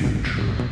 future.